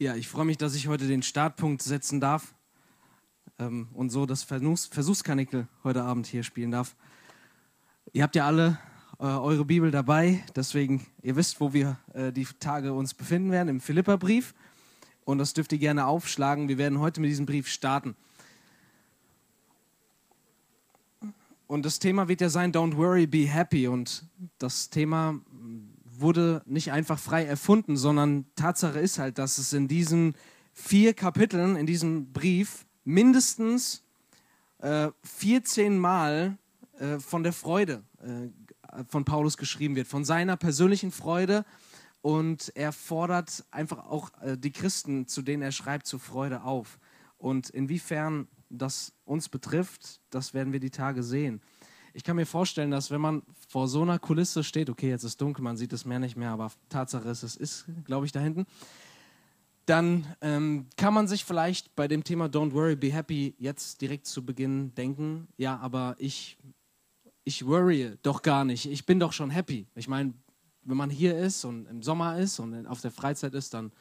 Ja, ich freue mich, dass ich heute den Startpunkt setzen darf ähm, und so das Versuchs Versuchskanickel heute Abend hier spielen darf. Ihr habt ja alle äh, eure Bibel dabei, deswegen, ihr wisst, wo wir äh, die Tage uns befinden werden, im Philipperbrief. Und das dürft ihr gerne aufschlagen. Wir werden heute mit diesem Brief starten. Und das Thema wird ja sein, Don't worry, be happy. Und das Thema wurde nicht einfach frei erfunden, sondern Tatsache ist halt, dass es in diesen vier Kapiteln, in diesem Brief, mindestens äh, 14 Mal äh, von der Freude äh, von Paulus geschrieben wird, von seiner persönlichen Freude. Und er fordert einfach auch äh, die Christen, zu denen er schreibt, zur Freude auf. Und inwiefern das uns betrifft, das werden wir die Tage sehen ich kann mir vorstellen, dass wenn man vor so einer Kulisse steht, okay, jetzt ist dunkel, man sieht das Meer nicht mehr, aber Tatsache ist, es ist, glaube ich, da hinten, dann ähm, kann man sich vielleicht bei dem Thema Don't Worry, Be Happy jetzt direkt zu Beginn denken, ja, aber ich, ich worry doch gar nicht, ich bin doch schon happy. Ich meine, wenn man hier ist und im Sommer ist und auf der Freizeit ist, dann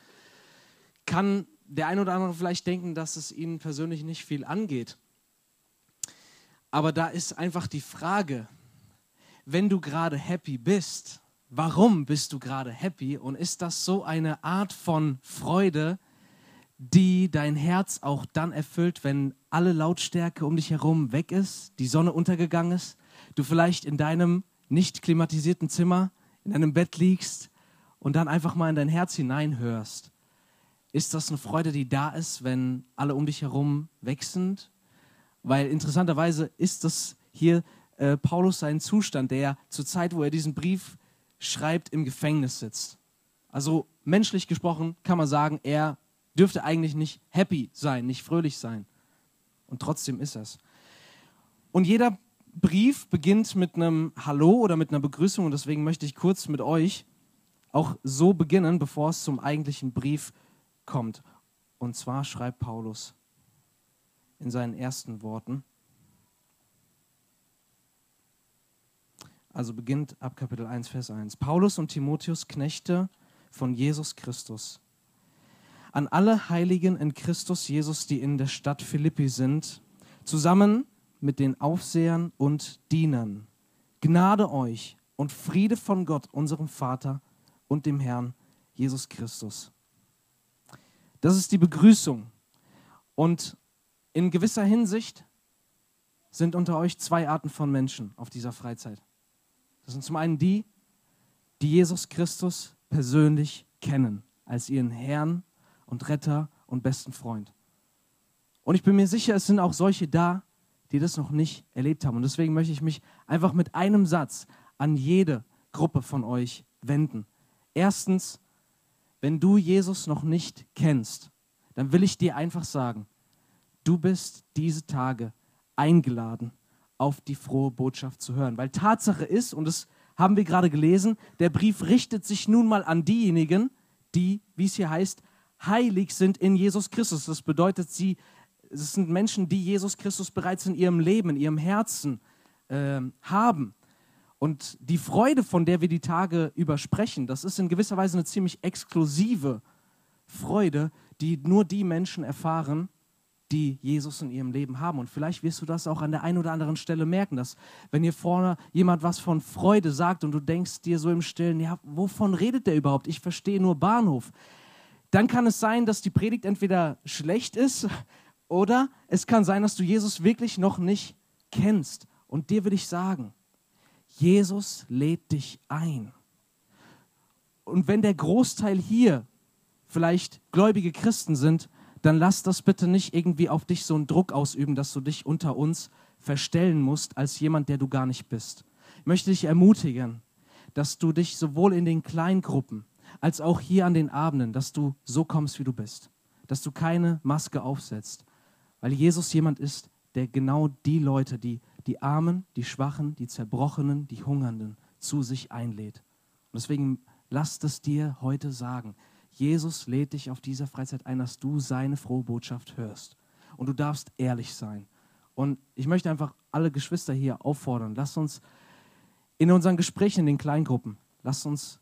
kann der ein oder andere vielleicht denken, dass es ihnen persönlich nicht viel angeht. Aber da ist einfach die Frage, wenn du gerade happy bist, warum bist du gerade happy? Und ist das so eine Art von Freude, die dein Herz auch dann erfüllt, wenn alle Lautstärke um dich herum weg ist, die Sonne untergegangen ist, du vielleicht in deinem nicht klimatisierten Zimmer, in deinem Bett liegst und dann einfach mal in dein Herz hineinhörst? Ist das eine Freude, die da ist, wenn alle um dich herum weg sind weil interessanterweise ist das hier äh, Paulus sein Zustand, der zur Zeit, wo er diesen Brief schreibt, im Gefängnis sitzt. Also menschlich gesprochen kann man sagen, er dürfte eigentlich nicht happy sein, nicht fröhlich sein. Und trotzdem ist es. Und jeder Brief beginnt mit einem Hallo oder mit einer Begrüßung und deswegen möchte ich kurz mit euch auch so beginnen, bevor es zum eigentlichen Brief kommt. Und zwar schreibt Paulus, in seinen ersten Worten. Also beginnt ab Kapitel 1, Vers 1. Paulus und Timotheus, Knechte von Jesus Christus. An alle Heiligen in Christus Jesus, die in der Stadt Philippi sind, zusammen mit den Aufsehern und Dienern. Gnade euch und Friede von Gott, unserem Vater und dem Herrn Jesus Christus. Das ist die Begrüßung. Und in gewisser Hinsicht sind unter euch zwei Arten von Menschen auf dieser Freizeit. Das sind zum einen die, die Jesus Christus persönlich kennen als ihren Herrn und Retter und besten Freund. Und ich bin mir sicher, es sind auch solche da, die das noch nicht erlebt haben. Und deswegen möchte ich mich einfach mit einem Satz an jede Gruppe von euch wenden. Erstens, wenn du Jesus noch nicht kennst, dann will ich dir einfach sagen, Du bist diese Tage eingeladen, auf die frohe Botschaft zu hören. Weil Tatsache ist, und das haben wir gerade gelesen, der Brief richtet sich nun mal an diejenigen, die, wie es hier heißt, heilig sind in Jesus Christus. Das bedeutet, sie es sind Menschen, die Jesus Christus bereits in ihrem Leben, in ihrem Herzen äh, haben. Und die Freude, von der wir die Tage übersprechen, das ist in gewisser Weise eine ziemlich exklusive Freude, die nur die Menschen erfahren, die Jesus in ihrem Leben haben. Und vielleicht wirst du das auch an der einen oder anderen Stelle merken, dass wenn hier vorne jemand was von Freude sagt und du denkst dir so im Stillen, ja, wovon redet der überhaupt? Ich verstehe nur Bahnhof. Dann kann es sein, dass die Predigt entweder schlecht ist oder es kann sein, dass du Jesus wirklich noch nicht kennst. Und dir will ich sagen, Jesus lädt dich ein. Und wenn der Großteil hier vielleicht gläubige Christen sind, dann lass das bitte nicht irgendwie auf dich so einen Druck ausüben, dass du dich unter uns verstellen musst als jemand, der du gar nicht bist. Ich möchte dich ermutigen, dass du dich sowohl in den Kleingruppen als auch hier an den Abenden, dass du so kommst, wie du bist, dass du keine Maske aufsetzt, weil Jesus jemand ist, der genau die Leute, die die Armen, die Schwachen, die Zerbrochenen, die Hungernden zu sich einlädt. Und deswegen lass es dir heute sagen. Jesus lädt dich auf dieser Freizeit ein, dass du seine frohe Botschaft hörst. Und du darfst ehrlich sein. Und ich möchte einfach alle Geschwister hier auffordern, lasst uns in unseren Gesprächen in den Kleingruppen, lasst uns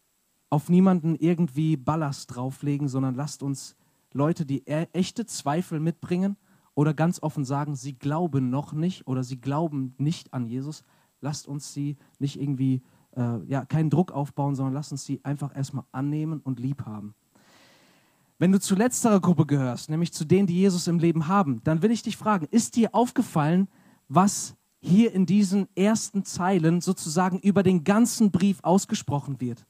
auf niemanden irgendwie Ballast drauflegen, sondern lasst uns Leute, die e echte Zweifel mitbringen oder ganz offen sagen, sie glauben noch nicht oder sie glauben nicht an Jesus, lasst uns sie nicht irgendwie, äh, ja, keinen Druck aufbauen, sondern lasst uns sie einfach erstmal annehmen und lieb haben. Wenn du zu letzterer Gruppe gehörst, nämlich zu denen, die Jesus im Leben haben, dann will ich dich fragen, ist dir aufgefallen, was hier in diesen ersten Zeilen sozusagen über den ganzen Brief ausgesprochen wird?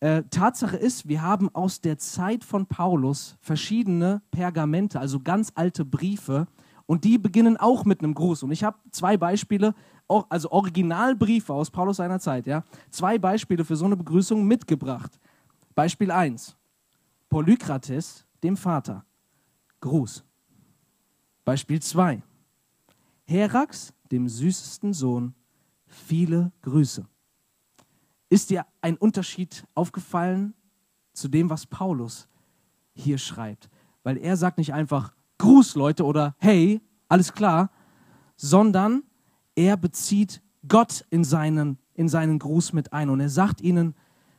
Äh, Tatsache ist, wir haben aus der Zeit von Paulus verschiedene Pergamente, also ganz alte Briefe, und die beginnen auch mit einem Gruß. Und ich habe zwei Beispiele, also Originalbriefe aus Paulus seiner Zeit, ja, zwei Beispiele für so eine Begrüßung mitgebracht. Beispiel 1. Polykrates, dem Vater. Gruß. Beispiel 2. Herax, dem süßesten Sohn, viele Grüße. Ist dir ein Unterschied aufgefallen zu dem, was Paulus hier schreibt? Weil er sagt nicht einfach Gruß, Leute, oder Hey, alles klar, sondern er bezieht Gott in seinen, in seinen Gruß mit ein. Und er sagt ihnen,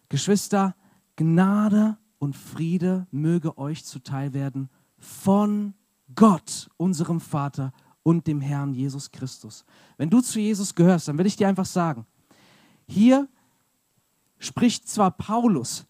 Geschwister, Gnade und Friede möge euch zuteil werden von Gott, unserem Vater und dem Herrn Jesus Christus. Wenn du zu Jesus gehörst, dann will ich dir einfach sagen, hier spricht zwar Paulus,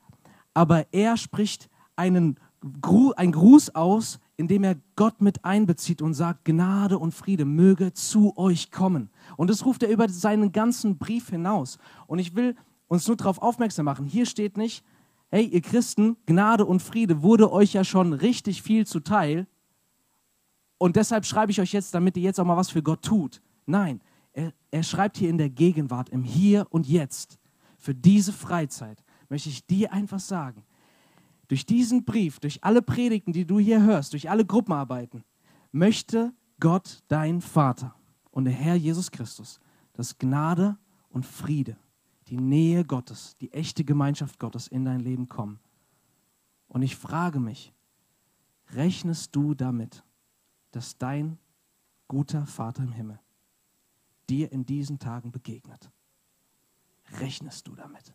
aber er spricht einen Gru ein Gruß aus, indem er Gott mit einbezieht und sagt, Gnade und Friede möge zu euch kommen. Und das ruft er über seinen ganzen Brief hinaus. Und ich will uns nur darauf aufmerksam machen, hier steht nicht, hey ihr Christen, Gnade und Friede wurde euch ja schon richtig viel zuteil. Und deshalb schreibe ich euch jetzt, damit ihr jetzt auch mal was für Gott tut. Nein, er, er schreibt hier in der Gegenwart, im Hier und Jetzt für diese Freizeit möchte ich dir einfach sagen, durch diesen Brief, durch alle Predigten, die du hier hörst, durch alle Gruppenarbeiten, möchte Gott, dein Vater und der Herr Jesus Christus, dass Gnade und Friede, die Nähe Gottes, die echte Gemeinschaft Gottes in dein Leben kommen. Und ich frage mich, rechnest du damit, dass dein guter Vater im Himmel dir in diesen Tagen begegnet? rechnest du damit?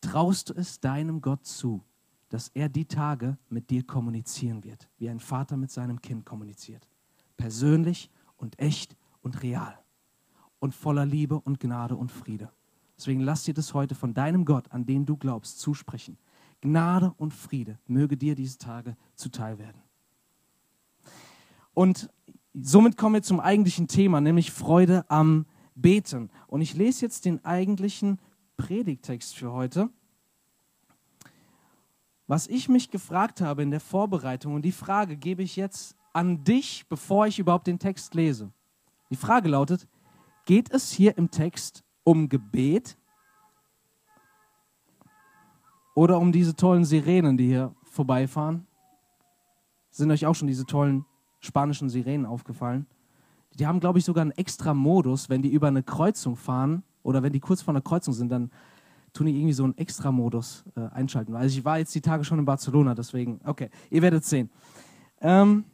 Traust du es deinem Gott zu, dass er die Tage mit dir kommunizieren wird, wie ein Vater mit seinem Kind kommuniziert? Persönlich und echt und real und voller Liebe und Gnade und Friede. Deswegen lass dir das heute von deinem Gott, an den du glaubst, zusprechen. Gnade und Friede möge dir diese Tage zuteil werden. Und somit kommen wir zum eigentlichen Thema, nämlich Freude am beten. Und ich lese jetzt den eigentlichen Predigtext für heute. Was ich mich gefragt habe in der Vorbereitung, und die Frage gebe ich jetzt an dich, bevor ich überhaupt den Text lese. Die Frage lautet, geht es hier im Text um Gebet oder um diese tollen Sirenen, die hier vorbeifahren? Sind euch auch schon diese tollen spanischen Sirenen aufgefallen? Die haben, glaube ich, sogar einen extra Modus, wenn die über eine Kreuzung fahren oder wenn die kurz vor einer Kreuzung sind, dann tun die irgendwie so einen extra Modus äh, einschalten. Also ich war jetzt die Tage schon in Barcelona, deswegen, okay, ihr werdet sehen. Ähm,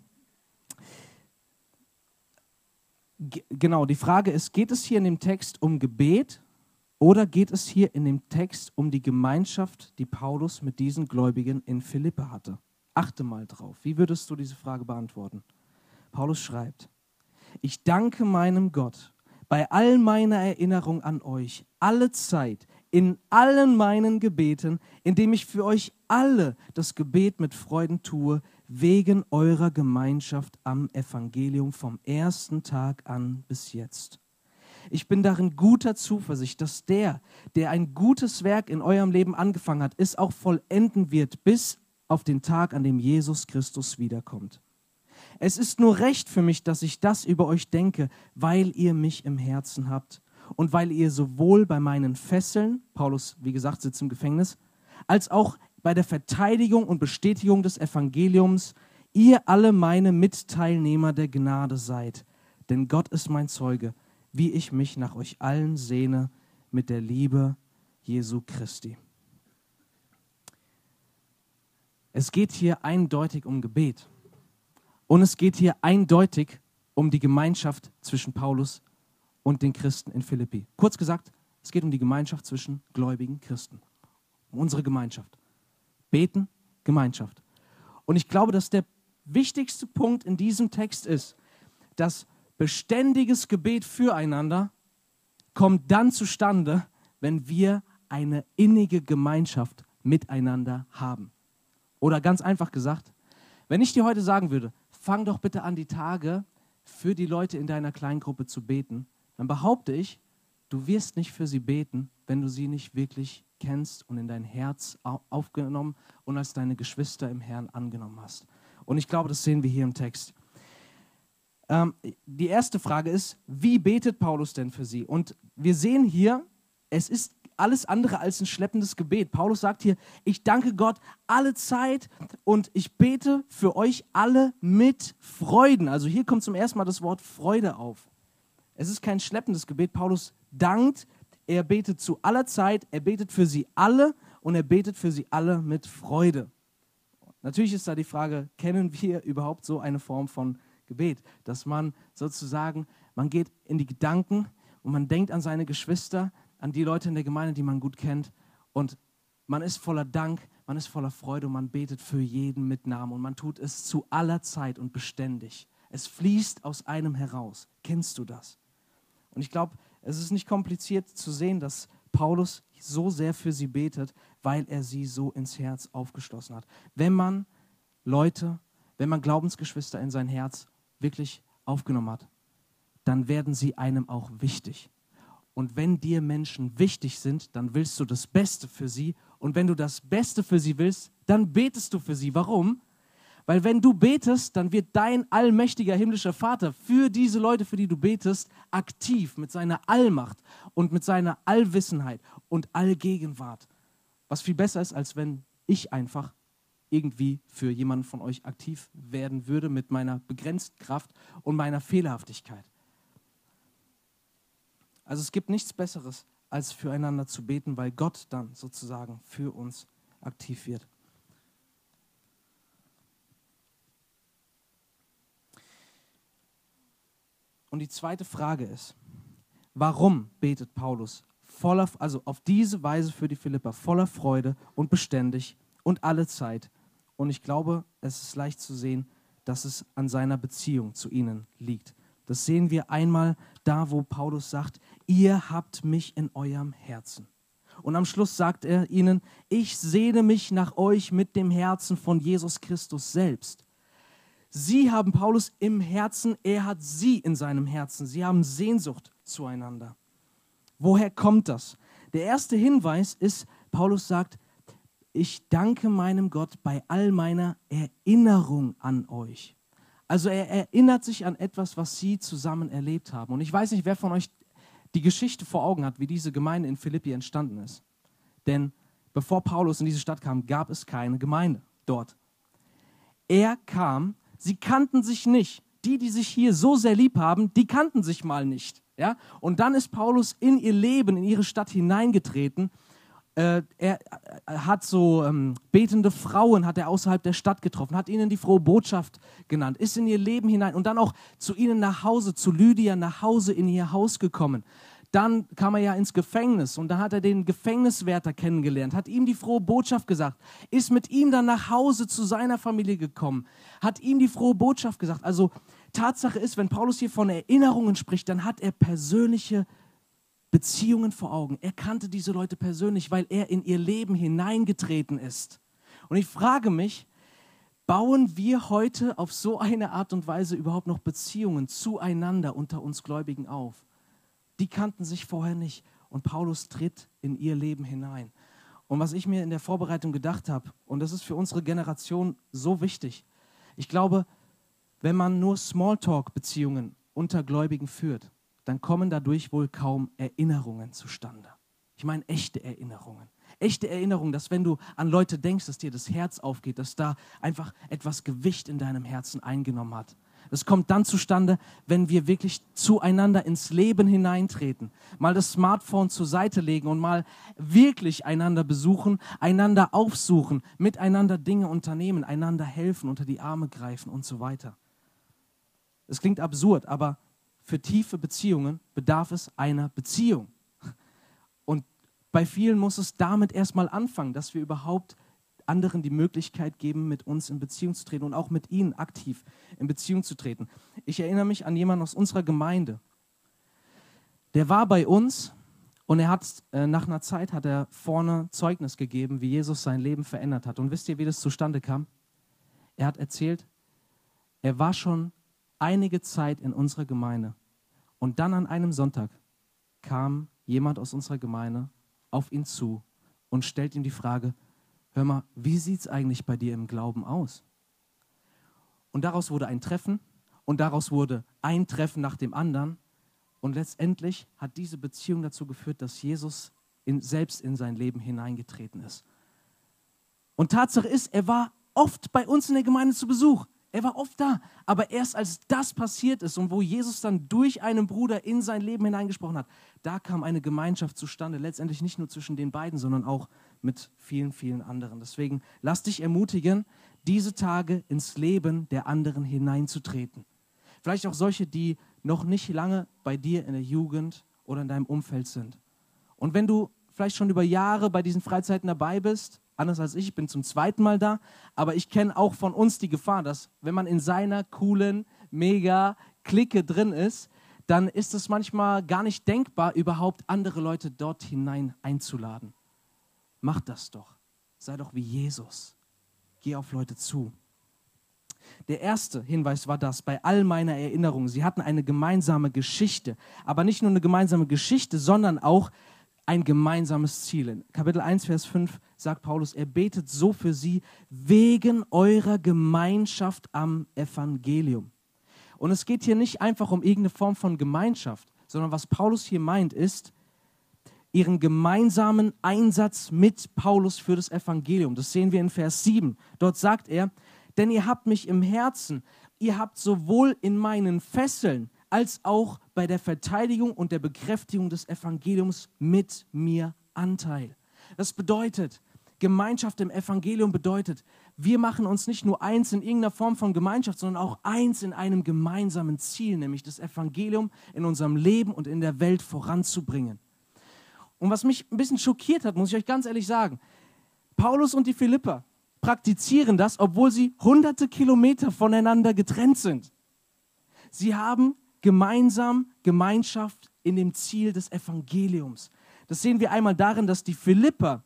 genau, die Frage ist, geht es hier in dem Text um Gebet oder geht es hier in dem Text um die Gemeinschaft, die Paulus mit diesen Gläubigen in Philippe hatte? Achte mal drauf. Wie würdest du diese Frage beantworten? Paulus schreibt, ich danke meinem Gott bei all meiner Erinnerung an euch, alle Zeit, in allen meinen Gebeten, indem ich für euch alle das Gebet mit Freuden tue, wegen eurer Gemeinschaft am Evangelium vom ersten Tag an bis jetzt. Ich bin darin guter Zuversicht, dass der, der ein gutes Werk in eurem Leben angefangen hat, es auch vollenden wird bis auf den Tag, an dem Jesus Christus wiederkommt. Es ist nur recht für mich, dass ich das über euch denke, weil ihr mich im Herzen habt und weil ihr sowohl bei meinen Fesseln, Paulus, wie gesagt, sitzt im Gefängnis, als auch bei der Verteidigung und Bestätigung des Evangeliums, ihr alle meine Mitteilnehmer der Gnade seid. Denn Gott ist mein Zeuge, wie ich mich nach euch allen sehne mit der Liebe Jesu Christi. Es geht hier eindeutig um Gebet. Und es geht hier eindeutig um die Gemeinschaft zwischen Paulus und den Christen in Philippi. Kurz gesagt, es geht um die Gemeinschaft zwischen gläubigen Christen. Um unsere Gemeinschaft. Beten, Gemeinschaft. Und ich glaube, dass der wichtigste Punkt in diesem Text ist, dass beständiges Gebet füreinander kommt dann zustande, wenn wir eine innige Gemeinschaft miteinander haben. Oder ganz einfach gesagt, wenn ich dir heute sagen würde, fang doch bitte an, die Tage für die Leute in deiner Kleingruppe zu beten, dann behaupte ich, du wirst nicht für sie beten, wenn du sie nicht wirklich kennst und in dein Herz aufgenommen und als deine Geschwister im Herrn angenommen hast. Und ich glaube, das sehen wir hier im Text. Ähm, die erste Frage ist, wie betet Paulus denn für sie? Und wir sehen hier, es ist alles andere als ein schleppendes Gebet. Paulus sagt hier, ich danke Gott alle Zeit und ich bete für euch alle mit Freuden. Also hier kommt zum ersten Mal das Wort Freude auf. Es ist kein schleppendes Gebet. Paulus dankt, er betet zu aller Zeit, er betet für sie alle und er betet für sie alle mit Freude. Natürlich ist da die Frage, kennen wir überhaupt so eine Form von Gebet, dass man sozusagen, man geht in die Gedanken und man denkt an seine Geschwister, an die Leute in der Gemeinde, die man gut kennt und man ist voller Dank, man ist voller Freude und man betet für jeden mit Namen und man tut es zu aller Zeit und beständig. Es fließt aus einem heraus. Kennst du das? Und ich glaube, es ist nicht kompliziert zu sehen, dass Paulus so sehr für sie betet, weil er sie so ins Herz aufgeschlossen hat. Wenn man Leute, wenn man Glaubensgeschwister in sein Herz wirklich aufgenommen hat, dann werden sie einem auch wichtig. Und wenn dir Menschen wichtig sind, dann willst du das Beste für sie. Und wenn du das Beste für sie willst, dann betest du für sie. Warum? Weil wenn du betest, dann wird dein allmächtiger himmlischer Vater für diese Leute, für die du betest, aktiv mit seiner Allmacht und mit seiner Allwissenheit und Allgegenwart. Was viel besser ist, als wenn ich einfach irgendwie für jemanden von euch aktiv werden würde mit meiner begrenzten Kraft und meiner Fehlerhaftigkeit. Also es gibt nichts Besseres, als füreinander zu beten, weil Gott dann sozusagen für uns aktiv wird. Und die zweite Frage ist, warum betet Paulus voller, also auf diese Weise für die Philipper, voller Freude und beständig und alle Zeit? Und ich glaube, es ist leicht zu sehen, dass es an seiner Beziehung zu ihnen liegt. Das sehen wir einmal da, wo Paulus sagt, ihr habt mich in eurem Herzen. Und am Schluss sagt er ihnen, ich sehne mich nach euch mit dem Herzen von Jesus Christus selbst. Sie haben Paulus im Herzen, er hat sie in seinem Herzen. Sie haben Sehnsucht zueinander. Woher kommt das? Der erste Hinweis ist, Paulus sagt, ich danke meinem Gott bei all meiner Erinnerung an euch. Also er erinnert sich an etwas, was sie zusammen erlebt haben. Und ich weiß nicht, wer von euch die Geschichte vor Augen hat, wie diese Gemeinde in Philippi entstanden ist. Denn bevor Paulus in diese Stadt kam, gab es keine Gemeinde dort. Er kam Sie kannten sich nicht. Die, die sich hier so sehr lieb haben, die kannten sich mal nicht. Ja? Und dann ist Paulus in ihr Leben, in ihre Stadt hineingetreten. Äh, er, er, hat so ähm, betende Frauen hat er außerhalb der Stadt getroffen, hat ihnen die frohe Botschaft genannt, ist in ihr Leben hinein und dann auch zu ihnen nach Hause, zu Lydia nach Hause in ihr Haus gekommen dann kam er ja ins Gefängnis und da hat er den Gefängniswärter kennengelernt, hat ihm die frohe Botschaft gesagt, ist mit ihm dann nach Hause zu seiner Familie gekommen, hat ihm die frohe Botschaft gesagt. Also Tatsache ist, wenn Paulus hier von Erinnerungen spricht, dann hat er persönliche Beziehungen vor Augen. Er kannte diese Leute persönlich, weil er in ihr Leben hineingetreten ist. Und ich frage mich, bauen wir heute auf so eine Art und Weise überhaupt noch Beziehungen zueinander unter uns Gläubigen auf? Die kannten sich vorher nicht. Und Paulus tritt in ihr Leben hinein. Und was ich mir in der Vorbereitung gedacht habe, und das ist für unsere Generation so wichtig, ich glaube, wenn man nur Smalltalk-Beziehungen unter Gläubigen führt, dann kommen dadurch wohl kaum Erinnerungen zustande. Ich meine echte Erinnerungen. Echte Erinnerungen, dass wenn du an Leute denkst, dass dir das Herz aufgeht, dass da einfach etwas Gewicht in deinem Herzen eingenommen hat. Das kommt dann zustande, wenn wir wirklich zueinander ins Leben hineintreten, mal das Smartphone zur Seite legen und mal wirklich einander besuchen, einander aufsuchen, miteinander Dinge unternehmen, einander helfen, unter die Arme greifen und so weiter. Es klingt absurd, aber für tiefe Beziehungen bedarf es einer Beziehung. Und bei vielen muss es damit erstmal anfangen, dass wir überhaupt anderen die Möglichkeit geben, mit uns in Beziehung zu treten und auch mit ihnen aktiv in Beziehung zu treten. Ich erinnere mich an jemanden aus unserer Gemeinde. Der war bei uns und er hat äh, nach einer Zeit hat er vorne Zeugnis gegeben, wie Jesus sein Leben verändert hat. Und wisst ihr, wie das zustande kam? Er hat erzählt, er war schon einige Zeit in unserer Gemeinde und dann an einem Sonntag kam jemand aus unserer Gemeinde auf ihn zu und stellt ihm die Frage, hör mal, wie sieht es eigentlich bei dir im Glauben aus? Und daraus wurde ein Treffen und daraus wurde ein Treffen nach dem anderen. Und letztendlich hat diese Beziehung dazu geführt, dass Jesus in, selbst in sein Leben hineingetreten ist. Und Tatsache ist, er war oft bei uns in der Gemeinde zu Besuch. Er war oft da. Aber erst als das passiert ist und wo Jesus dann durch einen Bruder in sein Leben hineingesprochen hat, da kam eine Gemeinschaft zustande. Letztendlich nicht nur zwischen den beiden, sondern auch mit vielen, vielen anderen. Deswegen lass dich ermutigen, diese Tage ins Leben der anderen hineinzutreten. Vielleicht auch solche, die noch nicht lange bei dir in der Jugend oder in deinem Umfeld sind. Und wenn du vielleicht schon über Jahre bei diesen Freizeiten dabei bist, anders als ich, ich bin zum zweiten Mal da, aber ich kenne auch von uns die Gefahr, dass wenn man in seiner coolen, mega Clique drin ist, dann ist es manchmal gar nicht denkbar, überhaupt andere Leute dort hinein einzuladen. Mach das doch. Sei doch wie Jesus. Geh auf Leute zu. Der erste Hinweis war das bei all meiner Erinnerungen. Sie hatten eine gemeinsame Geschichte, aber nicht nur eine gemeinsame Geschichte, sondern auch ein gemeinsames Ziel. In Kapitel 1, Vers 5 sagt Paulus, er betet so für sie wegen eurer Gemeinschaft am Evangelium. Und es geht hier nicht einfach um irgendeine Form von Gemeinschaft, sondern was Paulus hier meint ist, ihren gemeinsamen Einsatz mit Paulus für das Evangelium. Das sehen wir in Vers 7. Dort sagt er, denn ihr habt mich im Herzen, ihr habt sowohl in meinen Fesseln als auch bei der Verteidigung und der Bekräftigung des Evangeliums mit mir Anteil. Das bedeutet, Gemeinschaft im Evangelium bedeutet, wir machen uns nicht nur eins in irgendeiner Form von Gemeinschaft, sondern auch eins in einem gemeinsamen Ziel, nämlich das Evangelium in unserem Leben und in der Welt voranzubringen. Und was mich ein bisschen schockiert hat, muss ich euch ganz ehrlich sagen, Paulus und die Philipper praktizieren das, obwohl sie hunderte Kilometer voneinander getrennt sind. Sie haben gemeinsam Gemeinschaft in dem Ziel des Evangeliums. Das sehen wir einmal darin, dass die Philipper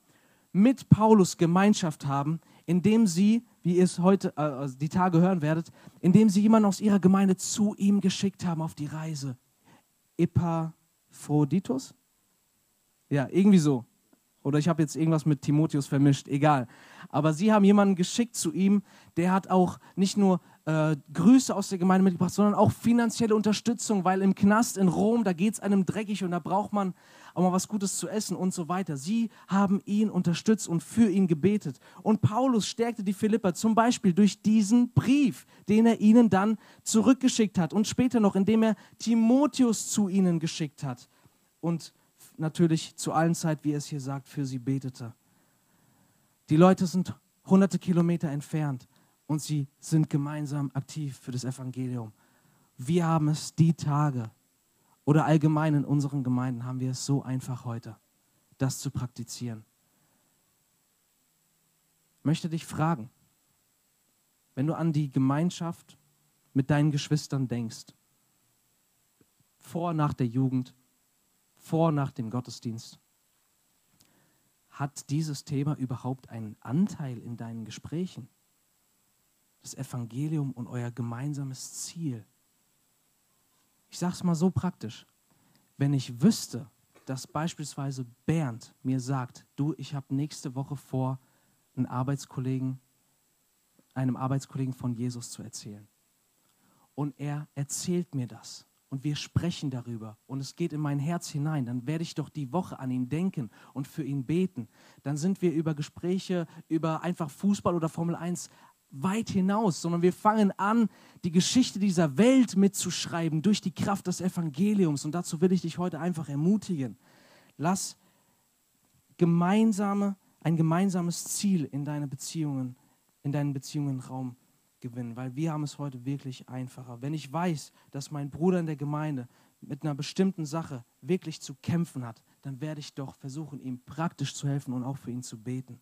mit Paulus Gemeinschaft haben, indem sie, wie ihr es heute äh, also die Tage hören werdet, indem sie jemanden aus ihrer Gemeinde zu ihm geschickt haben auf die Reise. Epaphroditus? Ja, irgendwie so. Oder ich habe jetzt irgendwas mit Timotheus vermischt, egal. Aber sie haben jemanden geschickt zu ihm, der hat auch nicht nur äh, Grüße aus der Gemeinde mitgebracht, sondern auch finanzielle Unterstützung, weil im Knast in Rom, da geht es einem dreckig und da braucht man auch mal was Gutes zu essen und so weiter. Sie haben ihn unterstützt und für ihn gebetet. Und Paulus stärkte die Philipper zum Beispiel durch diesen Brief, den er ihnen dann zurückgeschickt hat und später noch, indem er Timotheus zu ihnen geschickt hat und natürlich zu allen Zeit, wie es hier sagt, für sie betete. Die Leute sind hunderte Kilometer entfernt und sie sind gemeinsam aktiv für das Evangelium. Wir haben es die Tage oder allgemein in unseren Gemeinden haben wir es so einfach heute, das zu praktizieren. Ich möchte dich fragen, wenn du an die Gemeinschaft mit deinen Geschwistern denkst, vor, nach der Jugend, vor, nach dem Gottesdienst, hat dieses Thema überhaupt einen Anteil in deinen Gesprächen? das Evangelium und euer gemeinsames Ziel. Ich sage es mal so praktisch. Wenn ich wüsste, dass beispielsweise Bernd mir sagt, du, ich habe nächste Woche vor, einen Arbeitskollegen, einem Arbeitskollegen von Jesus zu erzählen. Und er erzählt mir das und wir sprechen darüber und es geht in mein Herz hinein, dann werde ich doch die Woche an ihn denken und für ihn beten. Dann sind wir über Gespräche, über einfach Fußball oder Formel 1 weit hinaus, sondern wir fangen an, die Geschichte dieser Welt mitzuschreiben durch die Kraft des Evangeliums. Und dazu will ich dich heute einfach ermutigen. Lass gemeinsame, ein gemeinsames Ziel in deine Beziehungen, in deinen Beziehungen Raum gewinnen, weil wir haben es heute wirklich einfacher. Wenn ich weiß, dass mein Bruder in der Gemeinde mit einer bestimmten Sache wirklich zu kämpfen hat, dann werde ich doch versuchen, ihm praktisch zu helfen und auch für ihn zu beten.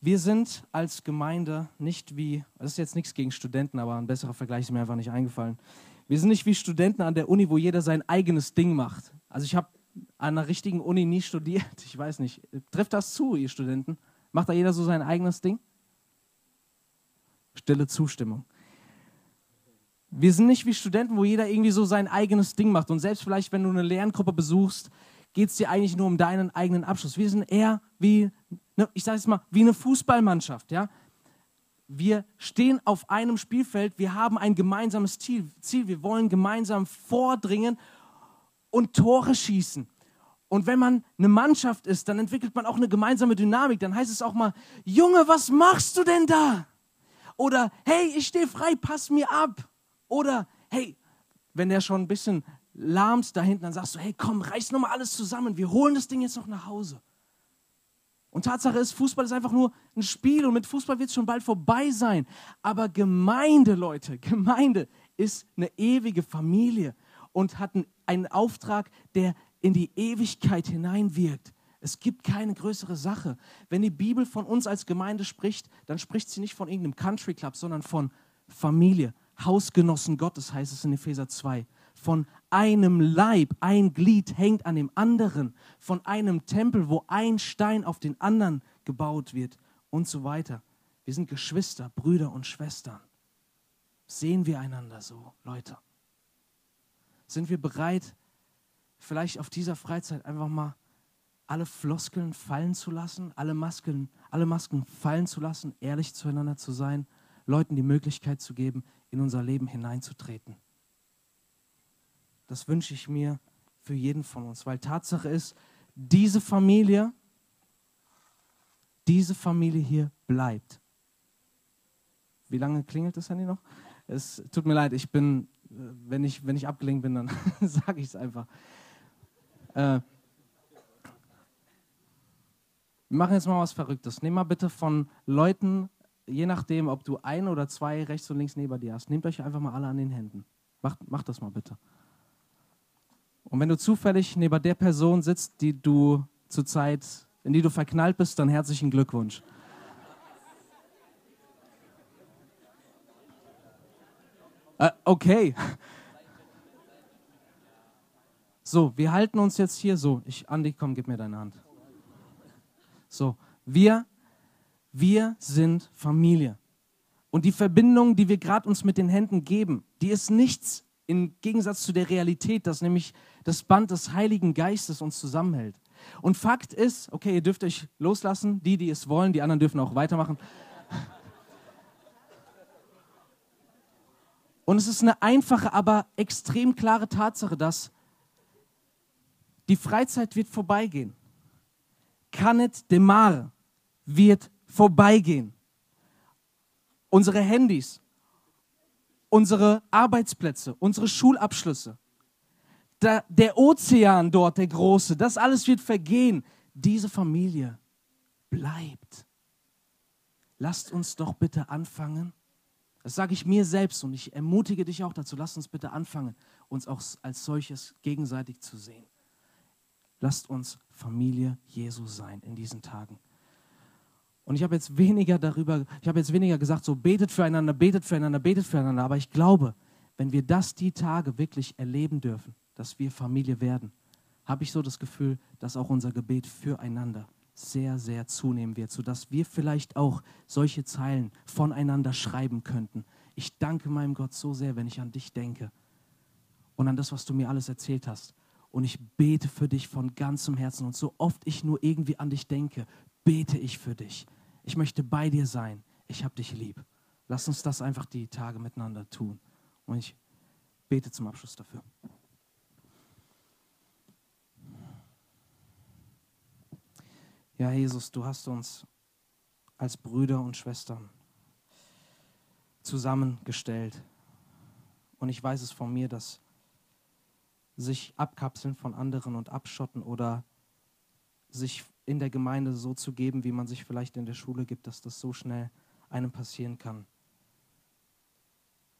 Wir sind als Gemeinde nicht wie, das ist jetzt nichts gegen Studenten, aber ein besserer Vergleich ist mir einfach nicht eingefallen. Wir sind nicht wie Studenten an der Uni, wo jeder sein eigenes Ding macht. Also ich habe an einer richtigen Uni nie studiert. Ich weiß nicht. Trifft das zu, ihr Studenten? Macht da jeder so sein eigenes Ding? Stille Zustimmung. Wir sind nicht wie Studenten, wo jeder irgendwie so sein eigenes Ding macht. Und selbst vielleicht, wenn du eine Lerngruppe besuchst, geht es dir eigentlich nur um deinen eigenen Abschluss. Wir sind eher wie, ne, ich sage es mal, wie eine Fußballmannschaft. Ja? Wir stehen auf einem Spielfeld, wir haben ein gemeinsames Ziel. Wir wollen gemeinsam vordringen und Tore schießen. Und wenn man eine Mannschaft ist, dann entwickelt man auch eine gemeinsame Dynamik. Dann heißt es auch mal, Junge, was machst du denn da? Oder, hey, ich stehe frei, pass mir ab. Oder, hey, wenn der schon ein bisschen lahmst da hinten, dann sagst du, hey, komm, reiß nochmal alles zusammen, wir holen das Ding jetzt noch nach Hause. Und Tatsache ist, Fußball ist einfach nur ein Spiel und mit Fußball wird es schon bald vorbei sein. Aber Gemeinde, Leute, Gemeinde ist eine ewige Familie und hat einen Auftrag, der in die Ewigkeit hineinwirkt. Es gibt keine größere Sache. Wenn die Bibel von uns als Gemeinde spricht, dann spricht sie nicht von irgendeinem Country Club, sondern von Familie, Hausgenossen Gottes, heißt es in Epheser 2 von einem Leib, ein Glied hängt an dem anderen, von einem Tempel, wo ein Stein auf den anderen gebaut wird und so weiter. Wir sind Geschwister, Brüder und Schwestern. Sehen wir einander so, Leute? Sind wir bereit, vielleicht auf dieser Freizeit einfach mal alle Floskeln fallen zu lassen, alle Masken, alle Masken fallen zu lassen, ehrlich zueinander zu sein, Leuten die Möglichkeit zu geben, in unser Leben hineinzutreten? Das wünsche ich mir für jeden von uns, weil Tatsache ist, diese Familie, diese Familie hier bleibt. Wie lange klingelt das Handy noch? Es tut mir leid, ich bin, wenn ich, wenn ich abgelenkt bin, dann sage ich es einfach. Äh, wir machen jetzt mal was Verrücktes. Nimm mal bitte von Leuten, je nachdem, ob du ein oder zwei rechts und links neben dir hast, nehmt euch einfach mal alle an den Händen. Macht, macht das mal bitte. Und wenn du zufällig neben der Person sitzt, die du zurzeit, in die du verknallt bist, dann herzlichen Glückwunsch. Äh, okay. So, wir halten uns jetzt hier so. Ich, Andi, komm, gib mir deine Hand. So, wir, wir sind Familie. Und die Verbindung, die wir gerade uns mit den Händen geben, die ist nichts im Gegensatz zu der Realität, dass nämlich das Band des Heiligen Geistes uns zusammenhält. Und Fakt ist, okay, ihr dürft euch loslassen, die, die es wollen, die anderen dürfen auch weitermachen. Und es ist eine einfache, aber extrem klare Tatsache, dass die Freizeit wird vorbeigehen. Canet de Mar wird vorbeigehen. Unsere Handys, unsere Arbeitsplätze, unsere Schulabschlüsse, der, der Ozean dort, der große, das alles wird vergehen. Diese Familie bleibt. Lasst uns doch bitte anfangen. Das sage ich mir selbst und ich ermutige dich auch dazu. Lasst uns bitte anfangen, uns auch als solches gegenseitig zu sehen. Lasst uns Familie Jesu sein in diesen Tagen. Und ich habe jetzt weniger darüber, ich habe jetzt weniger gesagt, so betet füreinander, betet füreinander, betet füreinander. Aber ich glaube, wenn wir das die Tage wirklich erleben dürfen, dass wir Familie werden, habe ich so das Gefühl, dass auch unser Gebet füreinander sehr, sehr zunehmen wird, sodass wir vielleicht auch solche Zeilen voneinander schreiben könnten. Ich danke meinem Gott so sehr, wenn ich an dich denke und an das, was du mir alles erzählt hast. Und ich bete für dich von ganzem Herzen. Und so oft ich nur irgendwie an dich denke, bete ich für dich. Ich möchte bei dir sein. Ich habe dich lieb. Lass uns das einfach die Tage miteinander tun. Und ich bete zum Abschluss dafür. Ja, Jesus, du hast uns als Brüder und Schwestern zusammengestellt. Und ich weiß es von mir, dass sich abkapseln von anderen und abschotten oder sich in der Gemeinde so zu geben, wie man sich vielleicht in der Schule gibt, dass das so schnell einem passieren kann.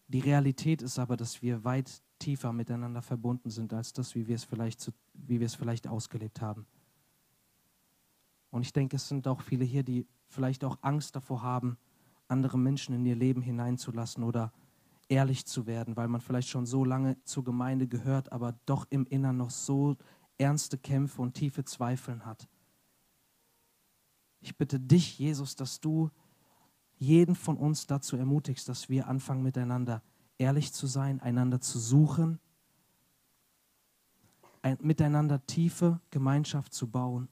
Die Realität ist aber, dass wir weit tiefer miteinander verbunden sind, als das, wie wir es vielleicht, wie wir es vielleicht ausgelebt haben. Und ich denke, es sind auch viele hier, die vielleicht auch Angst davor haben, andere Menschen in ihr Leben hineinzulassen oder ehrlich zu werden, weil man vielleicht schon so lange zur Gemeinde gehört, aber doch im Innern noch so ernste Kämpfe und tiefe Zweifeln hat. Ich bitte dich, Jesus, dass du jeden von uns dazu ermutigst, dass wir anfangen miteinander ehrlich zu sein, einander zu suchen, ein, miteinander tiefe Gemeinschaft zu bauen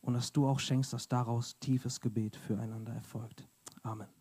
und dass du auch schenkst, dass daraus tiefes Gebet füreinander erfolgt. Amen.